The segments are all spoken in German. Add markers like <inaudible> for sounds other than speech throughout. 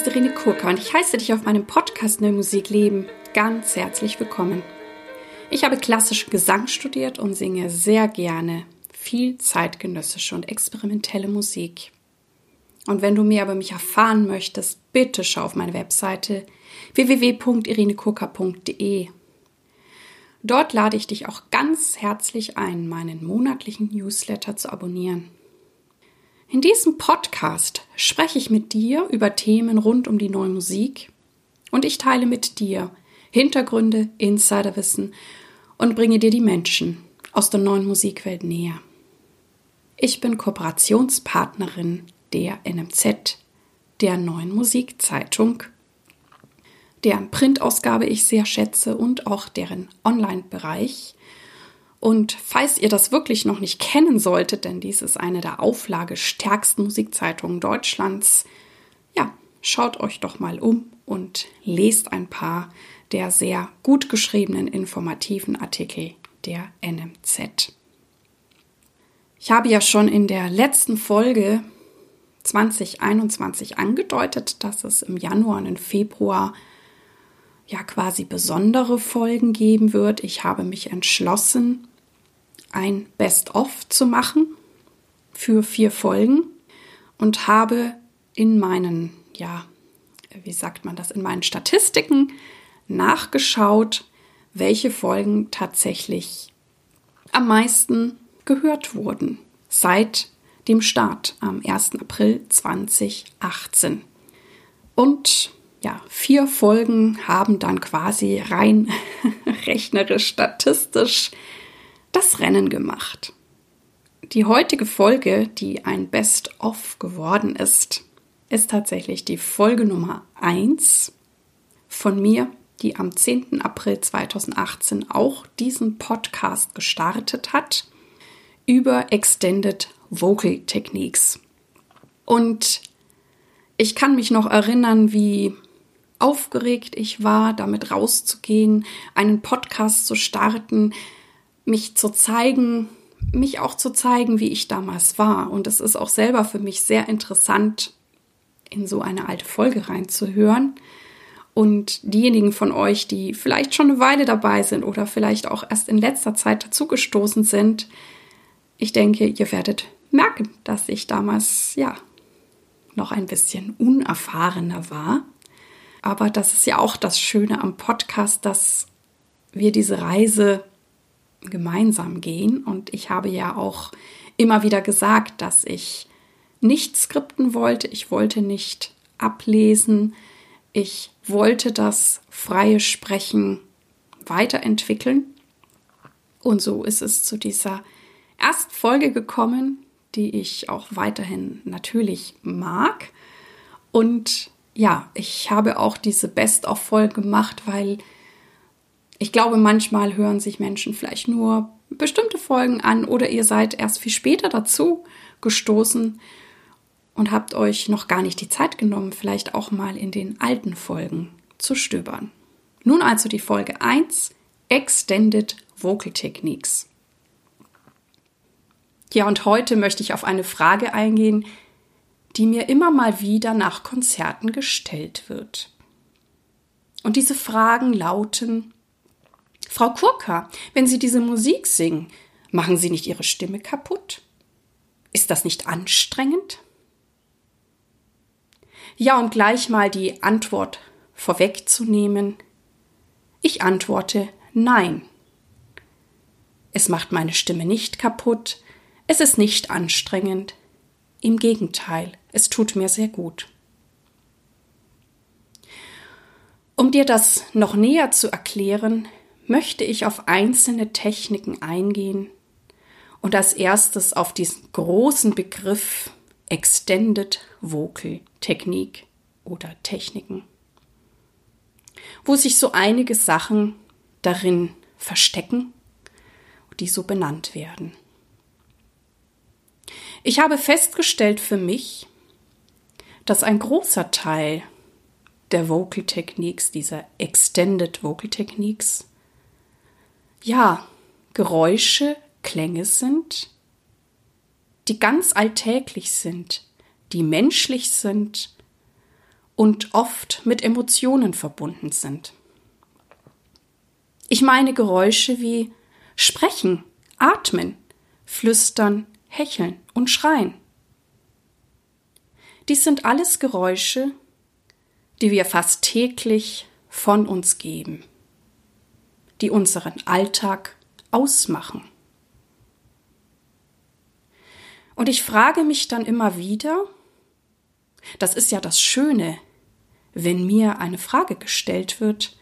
ist Irene Kurka und ich heiße dich auf meinem Podcast Neue Musik Leben ganz herzlich willkommen. Ich habe klassischen Gesang studiert und singe sehr gerne viel zeitgenössische und experimentelle Musik. Und wenn du mehr über mich erfahren möchtest, bitte schau auf meine Webseite www.irenekurka.de. Dort lade ich dich auch ganz herzlich ein, meinen monatlichen Newsletter zu abonnieren. In diesem Podcast spreche ich mit dir über Themen rund um die neue Musik und ich teile mit dir Hintergründe, Insiderwissen und bringe dir die Menschen aus der neuen Musikwelt näher. Ich bin Kooperationspartnerin der NMZ, der neuen Musikzeitung, deren Printausgabe ich sehr schätze und auch deren Online-Bereich und falls ihr das wirklich noch nicht kennen solltet, denn dies ist eine der auflagestärksten Musikzeitungen Deutschlands, ja, schaut euch doch mal um und lest ein paar der sehr gut geschriebenen informativen Artikel der NMZ. Ich habe ja schon in der letzten Folge 2021 angedeutet, dass es im Januar und im Februar ja quasi besondere Folgen geben wird. Ich habe mich entschlossen, ein Best-of zu machen für vier Folgen und habe in meinen, ja, wie sagt man das, in meinen Statistiken nachgeschaut, welche Folgen tatsächlich am meisten gehört wurden seit dem Start am 1. April 2018. Und ja, vier Folgen haben dann quasi rein <laughs> rechnerisch, statistisch das Rennen gemacht. Die heutige Folge, die ein Best-of geworden ist, ist tatsächlich die Folge Nummer 1 von mir, die am 10. April 2018 auch diesen Podcast gestartet hat über Extended Vocal Techniques. Und ich kann mich noch erinnern, wie aufgeregt ich war, damit rauszugehen, einen Podcast zu starten, mich zu zeigen, mich auch zu zeigen, wie ich damals war. Und es ist auch selber für mich sehr interessant, in so eine alte Folge reinzuhören. Und diejenigen von euch, die vielleicht schon eine Weile dabei sind oder vielleicht auch erst in letzter Zeit dazugestoßen sind, ich denke, ihr werdet merken, dass ich damals ja noch ein bisschen unerfahrener war. Aber das ist ja auch das Schöne am Podcast, dass wir diese Reise gemeinsam gehen. Und ich habe ja auch immer wieder gesagt, dass ich nicht skripten wollte. Ich wollte nicht ablesen. Ich wollte das freie Sprechen weiterentwickeln. Und so ist es zu dieser Erstfolge gekommen, die ich auch weiterhin natürlich mag. Und ja, ich habe auch diese Best-of-Folge gemacht, weil ich glaube, manchmal hören sich Menschen vielleicht nur bestimmte Folgen an oder ihr seid erst viel später dazu gestoßen und habt euch noch gar nicht die Zeit genommen, vielleicht auch mal in den alten Folgen zu stöbern. Nun also die Folge 1, Extended Vocal Techniques. Ja, und heute möchte ich auf eine Frage eingehen, die mir immer mal wieder nach Konzerten gestellt wird. Und diese Fragen lauten, Frau Kurka, wenn Sie diese Musik singen, machen Sie nicht Ihre Stimme kaputt? Ist das nicht anstrengend? Ja, um gleich mal die Antwort vorwegzunehmen. Ich antworte nein. Es macht meine Stimme nicht kaputt, es ist nicht anstrengend. Im Gegenteil, es tut mir sehr gut. Um dir das noch näher zu erklären, möchte ich auf einzelne Techniken eingehen und als erstes auf diesen großen Begriff Extended Vocal Technik oder Techniken, wo sich so einige Sachen darin verstecken, die so benannt werden. Ich habe festgestellt für mich, dass ein großer Teil der Vocal Techniques, dieser Extended Vocal Techniques, ja, Geräusche, Klänge sind, die ganz alltäglich sind, die menschlich sind und oft mit Emotionen verbunden sind. Ich meine Geräusche wie Sprechen, Atmen, Flüstern, Hecheln und Schreien. Dies sind alles Geräusche, die wir fast täglich von uns geben, die unseren Alltag ausmachen. Und ich frage mich dann immer wieder, das ist ja das Schöne, wenn mir eine Frage gestellt wird,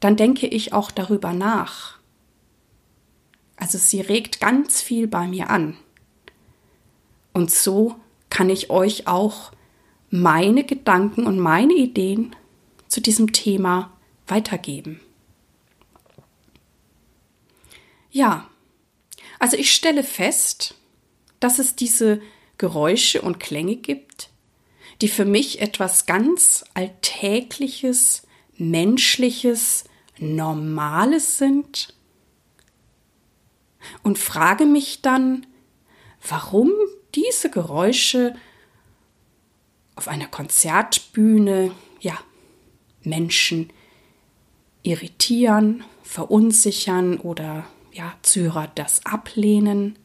dann denke ich auch darüber nach. Also sie regt ganz viel bei mir an. Und so kann ich euch auch meine Gedanken und meine Ideen zu diesem Thema weitergeben. Ja, also ich stelle fest, dass es diese Geräusche und Klänge gibt, die für mich etwas ganz Alltägliches, Menschliches, Normales sind. Und frage mich dann, warum diese Geräusche auf einer Konzertbühne, ja, Menschen irritieren, verunsichern oder ja, Zyrer das ablehnen,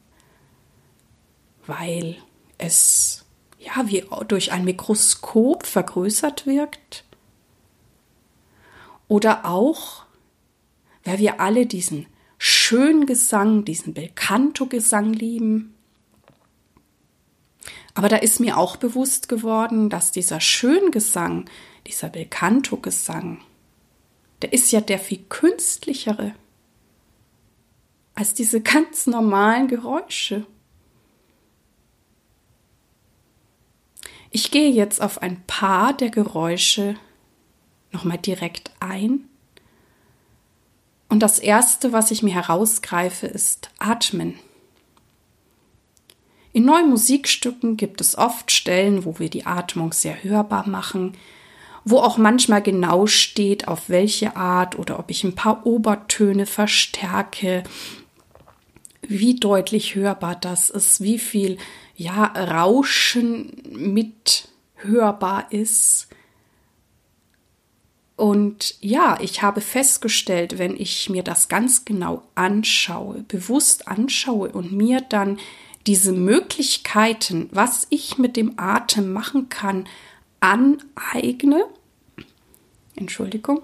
weil es ja wie durch ein Mikroskop vergrößert wirkt. Oder auch, weil wir alle diesen schönen Gesang, diesen Belcanto-Gesang lieben. Aber da ist mir auch bewusst geworden, dass dieser Schöngesang, dieser Belcanto-Gesang, der ist ja der viel künstlichere als diese ganz normalen Geräusche. Ich gehe jetzt auf ein paar der Geräusche nochmal direkt ein. Und das Erste, was ich mir herausgreife, ist Atmen. In neuen Musikstücken gibt es oft Stellen, wo wir die Atmung sehr hörbar machen, wo auch manchmal genau steht, auf welche Art oder ob ich ein paar Obertöne verstärke, wie deutlich hörbar das ist, wie viel ja Rauschen mit hörbar ist. Und ja, ich habe festgestellt, wenn ich mir das ganz genau anschaue, bewusst anschaue und mir dann diese Möglichkeiten, was ich mit dem Atem machen kann, aneigne. Entschuldigung.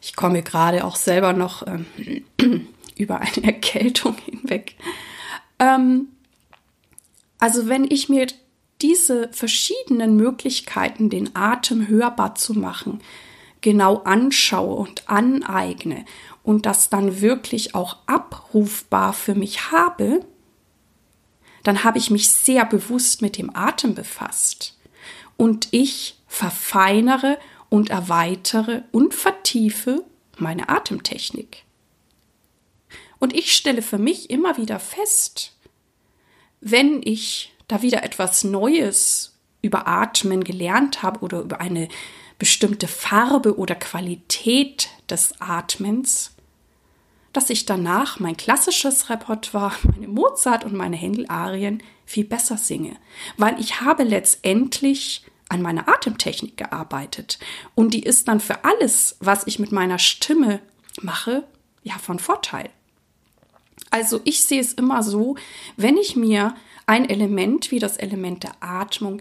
Ich komme gerade auch selber noch ähm, über eine <laughs> Erkältung hinweg. Ähm, also wenn ich mir diese verschiedenen Möglichkeiten, den Atem hörbar zu machen, genau anschaue und aneigne und das dann wirklich auch abrufbar für mich habe, dann habe ich mich sehr bewusst mit dem Atem befasst. Und ich verfeinere und erweitere und vertiefe meine Atemtechnik. Und ich stelle für mich immer wieder fest, wenn ich da wieder etwas Neues über Atmen gelernt habe oder über eine bestimmte Farbe oder Qualität des Atmens, dass ich danach mein klassisches Repertoire, meine Mozart und meine Händel-Arien viel besser singe, weil ich habe letztendlich an meiner Atemtechnik gearbeitet und die ist dann für alles, was ich mit meiner Stimme mache, ja von Vorteil. Also ich sehe es immer so, wenn ich mir ein Element wie das Element der Atmung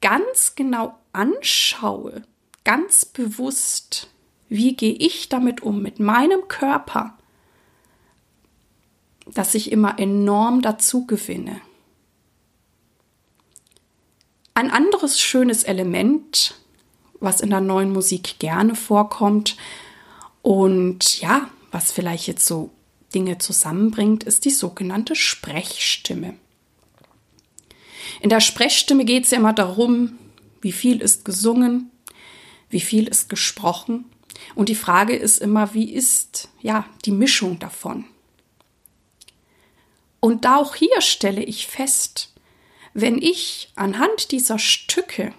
ganz genau anschaue, ganz bewusst, wie gehe ich damit um, mit meinem Körper, dass ich immer enorm dazu gewinne. Ein anderes schönes Element, was in der neuen Musik gerne vorkommt und ja, was vielleicht jetzt so Dinge zusammenbringt, ist die sogenannte Sprechstimme. In der Sprechstimme geht es ja immer darum, wie viel ist gesungen, wie viel ist gesprochen. Und die Frage ist immer, wie ist ja die Mischung davon? Und auch hier stelle ich fest, wenn ich anhand dieser Stücke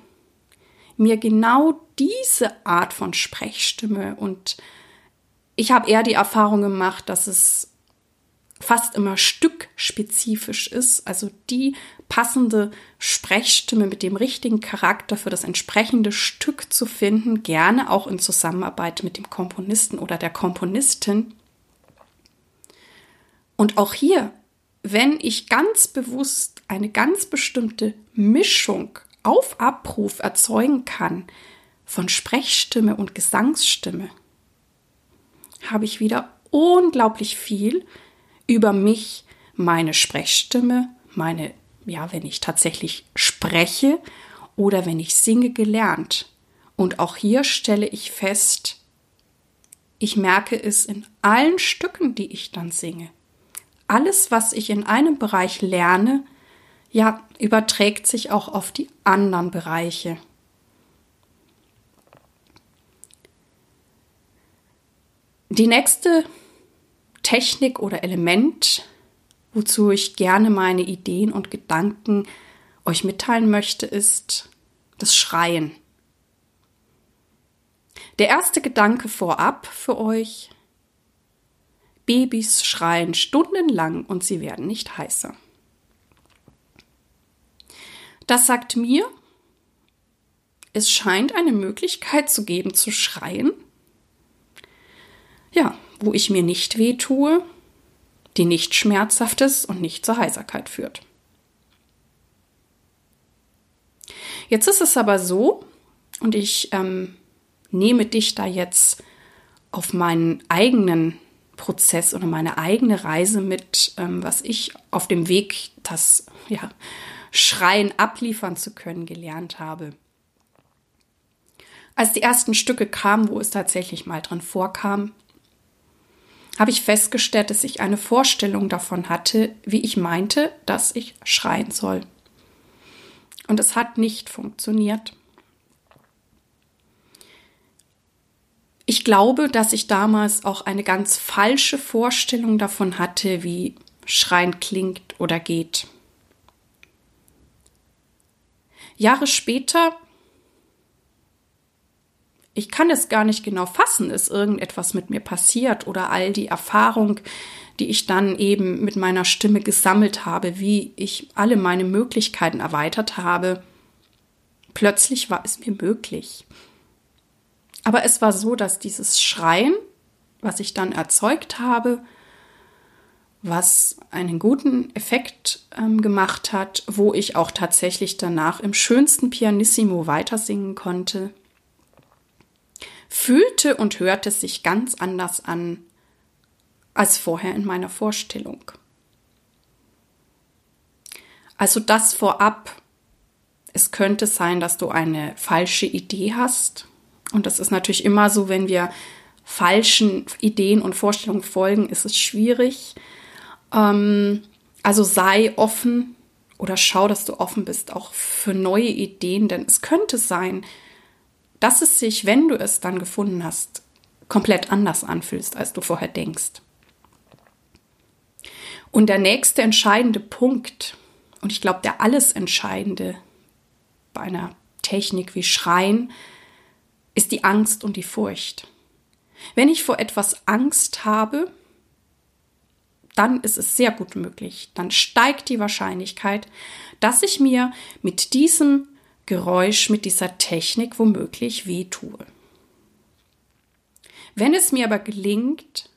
mir genau diese Art von Sprechstimme und ich habe eher die Erfahrung gemacht, dass es fast immer stückspezifisch ist, also die passende Sprechstimme mit dem richtigen Charakter für das entsprechende Stück zu finden, gerne auch in Zusammenarbeit mit dem Komponisten oder der Komponistin. Und auch hier, wenn ich ganz bewusst eine ganz bestimmte Mischung auf Abruf erzeugen kann von Sprechstimme und Gesangsstimme, habe ich wieder unglaublich viel über mich, meine Sprechstimme, meine, ja, wenn ich tatsächlich spreche oder wenn ich singe, gelernt. Und auch hier stelle ich fest, ich merke es in allen Stücken, die ich dann singe. Alles, was ich in einem Bereich lerne, ja, überträgt sich auch auf die anderen Bereiche. Die nächste Technik oder Element, wozu ich gerne meine Ideen und Gedanken euch mitteilen möchte, ist das Schreien. Der erste Gedanke vorab für euch. Babys schreien stundenlang und sie werden nicht heißer. Das sagt mir, es scheint eine Möglichkeit zu geben zu schreien. Ja, wo ich mir nicht weh tue, die nicht schmerzhaft ist und nicht zur Heiserkeit führt. Jetzt ist es aber so, und ich ähm, nehme dich da jetzt auf meinen eigenen Prozess oder meine eigene Reise mit, ähm, was ich auf dem Weg, das ja, Schreien abliefern zu können, gelernt habe. Als die ersten Stücke kamen, wo es tatsächlich mal drin vorkam, habe ich festgestellt, dass ich eine Vorstellung davon hatte, wie ich meinte, dass ich schreien soll. Und es hat nicht funktioniert. Ich glaube, dass ich damals auch eine ganz falsche Vorstellung davon hatte, wie Schreien klingt oder geht. Jahre später ich kann es gar nicht genau fassen, ist irgendetwas mit mir passiert oder all die Erfahrung, die ich dann eben mit meiner Stimme gesammelt habe, wie ich alle meine Möglichkeiten erweitert habe. Plötzlich war es mir möglich. Aber es war so, dass dieses Schreien, was ich dann erzeugt habe, was einen guten Effekt ähm, gemacht hat, wo ich auch tatsächlich danach im schönsten Pianissimo weitersingen konnte, fühlte und hörte sich ganz anders an als vorher in meiner Vorstellung. Also das vorab. Es könnte sein, dass du eine falsche Idee hast. Und das ist natürlich immer so, wenn wir falschen Ideen und Vorstellungen folgen, ist es schwierig. Ähm, also sei offen oder schau, dass du offen bist, auch für neue Ideen, denn es könnte sein, dass es sich, wenn du es dann gefunden hast, komplett anders anfühlst, als du vorher denkst. Und der nächste entscheidende Punkt, und ich glaube, der alles Entscheidende bei einer Technik wie Schreien, ist die Angst und die Furcht. Wenn ich vor etwas Angst habe, dann ist es sehr gut möglich, dann steigt die Wahrscheinlichkeit, dass ich mir mit diesem Geräusch mit dieser Technik womöglich wehtue. Wenn es mir aber gelingt,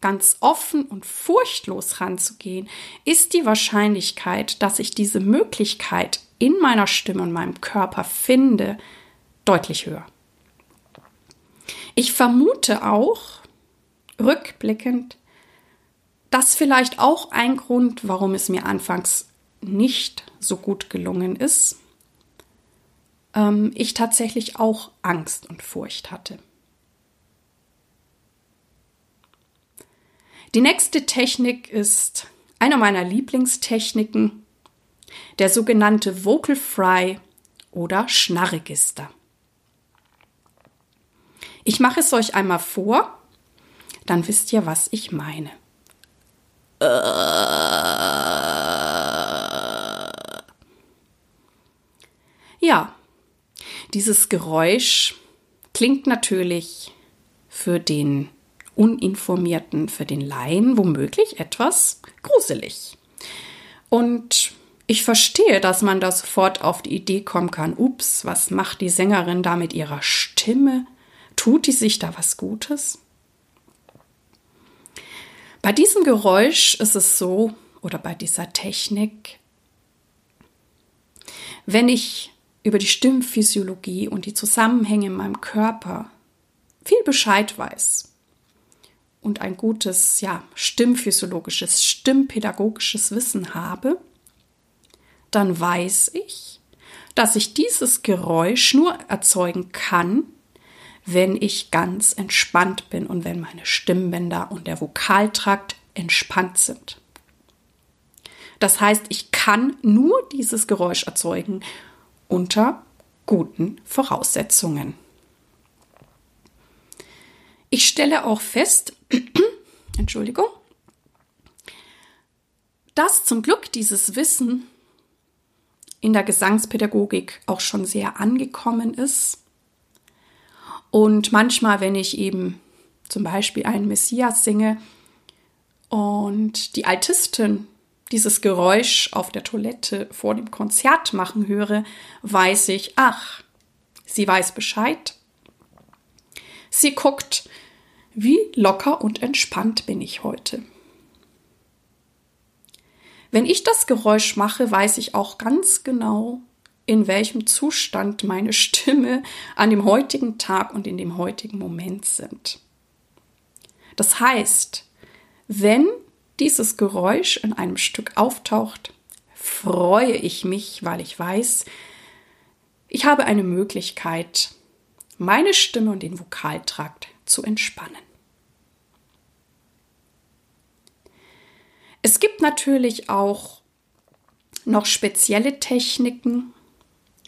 ganz offen und furchtlos ranzugehen, ist die Wahrscheinlichkeit, dass ich diese Möglichkeit in meiner Stimme und meinem Körper finde, deutlich höher. Ich vermute auch, rückblickend, dass vielleicht auch ein Grund, warum es mir anfangs nicht so gut gelungen ist, ähm, ich tatsächlich auch Angst und Furcht hatte. Die nächste Technik ist eine meiner Lieblingstechniken, der sogenannte Vocal Fry oder Schnarregister. Ich mache es euch einmal vor, dann wisst ihr, was ich meine. Ja, dieses Geräusch klingt natürlich für den Uninformierten für den Laien womöglich etwas gruselig. Und ich verstehe, dass man da sofort auf die Idee kommen kann, ups, was macht die Sängerin da mit ihrer Stimme? Tut die sich da was Gutes? Bei diesem Geräusch ist es so, oder bei dieser Technik, wenn ich über die Stimmphysiologie und die Zusammenhänge in meinem Körper viel Bescheid weiß und ein gutes, ja, stimmphysiologisches, stimmpädagogisches Wissen habe, dann weiß ich, dass ich dieses Geräusch nur erzeugen kann, wenn ich ganz entspannt bin und wenn meine Stimmbänder und der Vokaltrakt entspannt sind. Das heißt, ich kann nur dieses Geräusch erzeugen unter guten Voraussetzungen. Ich stelle auch fest, <clears throat> Entschuldigung, dass zum Glück dieses Wissen in der Gesangspädagogik auch schon sehr angekommen ist und manchmal, wenn ich eben zum Beispiel einen Messias singe und die Altistin dieses Geräusch auf der Toilette vor dem Konzert machen höre, weiß ich, ach, sie weiß Bescheid. Sie guckt, wie locker und entspannt bin ich heute. Wenn ich das Geräusch mache, weiß ich auch ganz genau, in welchem Zustand meine Stimme an dem heutigen Tag und in dem heutigen Moment sind. Das heißt, wenn dieses Geräusch in einem Stück auftaucht, freue ich mich, weil ich weiß, ich habe eine Möglichkeit, meine Stimme und den Vokaltrakt zu entspannen. Es gibt natürlich auch noch spezielle Techniken,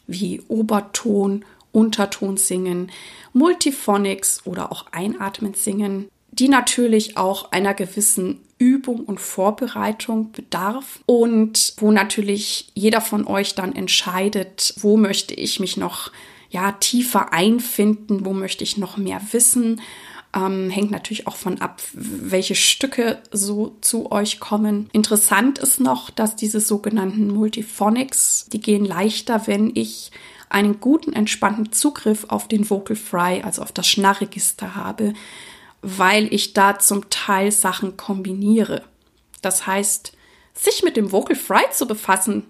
wie Oberton, Unterton singen, Multiphonics oder auch einatmend singen, die natürlich auch einer gewissen Übung und Vorbereitung bedarf und wo natürlich jeder von euch dann entscheidet, wo möchte ich mich noch ja tiefer einfinden, wo möchte ich noch mehr wissen. Ähm, hängt natürlich auch von ab, welche Stücke so zu euch kommen. Interessant ist noch, dass diese sogenannten Multiphonics, die gehen leichter, wenn ich einen guten, entspannten Zugriff auf den Vocal Fry, also auf das Schnarregister habe, weil ich da zum Teil Sachen kombiniere. Das heißt, sich mit dem Vocal Fry zu befassen,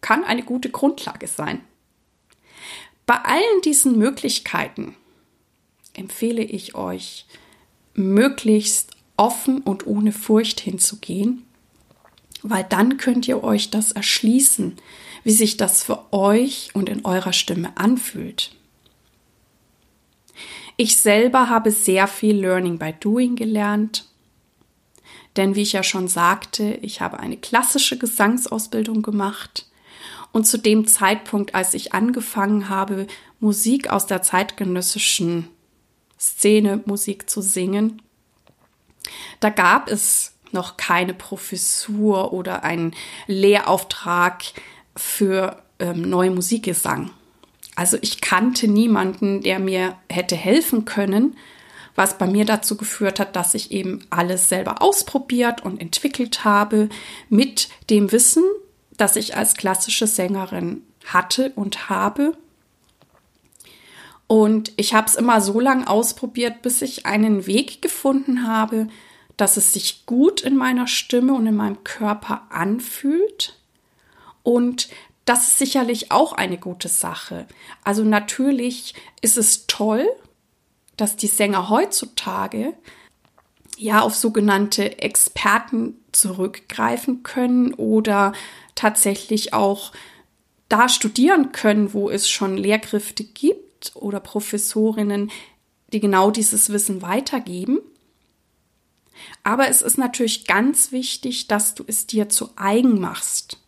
kann eine gute Grundlage sein. Bei allen diesen Möglichkeiten empfehle ich euch, möglichst offen und ohne Furcht hinzugehen, weil dann könnt ihr euch das erschließen, wie sich das für euch und in eurer Stimme anfühlt. Ich selber habe sehr viel Learning by Doing gelernt. Denn wie ich ja schon sagte, ich habe eine klassische Gesangsausbildung gemacht. Und zu dem Zeitpunkt, als ich angefangen habe, Musik aus der zeitgenössischen Szene, Musik zu singen, da gab es noch keine Professur oder einen Lehrauftrag für ähm, neue Musikgesang. Also ich kannte niemanden, der mir hätte helfen können, was bei mir dazu geführt hat, dass ich eben alles selber ausprobiert und entwickelt habe mit dem Wissen, das ich als klassische Sängerin hatte und habe. Und ich habe es immer so lange ausprobiert, bis ich einen Weg gefunden habe, dass es sich gut in meiner Stimme und in meinem Körper anfühlt und das ist sicherlich auch eine gute Sache. Also natürlich ist es toll, dass die Sänger heutzutage ja auf sogenannte Experten zurückgreifen können oder tatsächlich auch da studieren können, wo es schon Lehrkräfte gibt oder Professorinnen, die genau dieses Wissen weitergeben. Aber es ist natürlich ganz wichtig, dass du es dir zu eigen machst.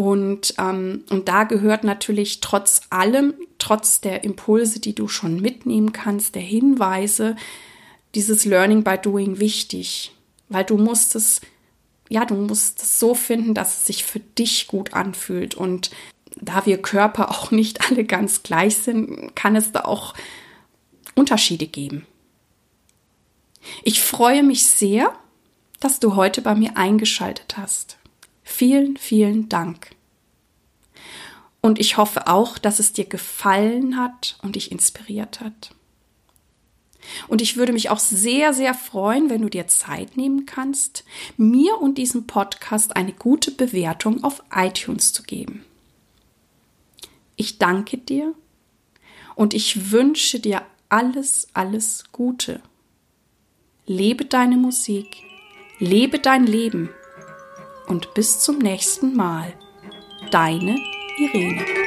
Und, ähm, und da gehört natürlich trotz allem, trotz der Impulse, die du schon mitnehmen kannst, der Hinweise, dieses Learning by Doing wichtig, weil du musst es, ja, du musst es so finden, dass es sich für dich gut anfühlt. Und da wir Körper <laughs> auch nicht alle ganz gleich sind, kann es da auch Unterschiede geben. Ich freue mich sehr, dass du heute bei mir eingeschaltet hast. Vielen, vielen Dank. Und ich hoffe auch, dass es dir gefallen hat und dich inspiriert hat. Und ich würde mich auch sehr, sehr freuen, wenn du dir Zeit nehmen kannst, mir und diesem Podcast eine gute Bewertung auf iTunes zu geben. Ich danke dir und ich wünsche dir alles, alles Gute. Lebe deine Musik, lebe dein Leben und bis zum nächsten Mal. Deine Irene.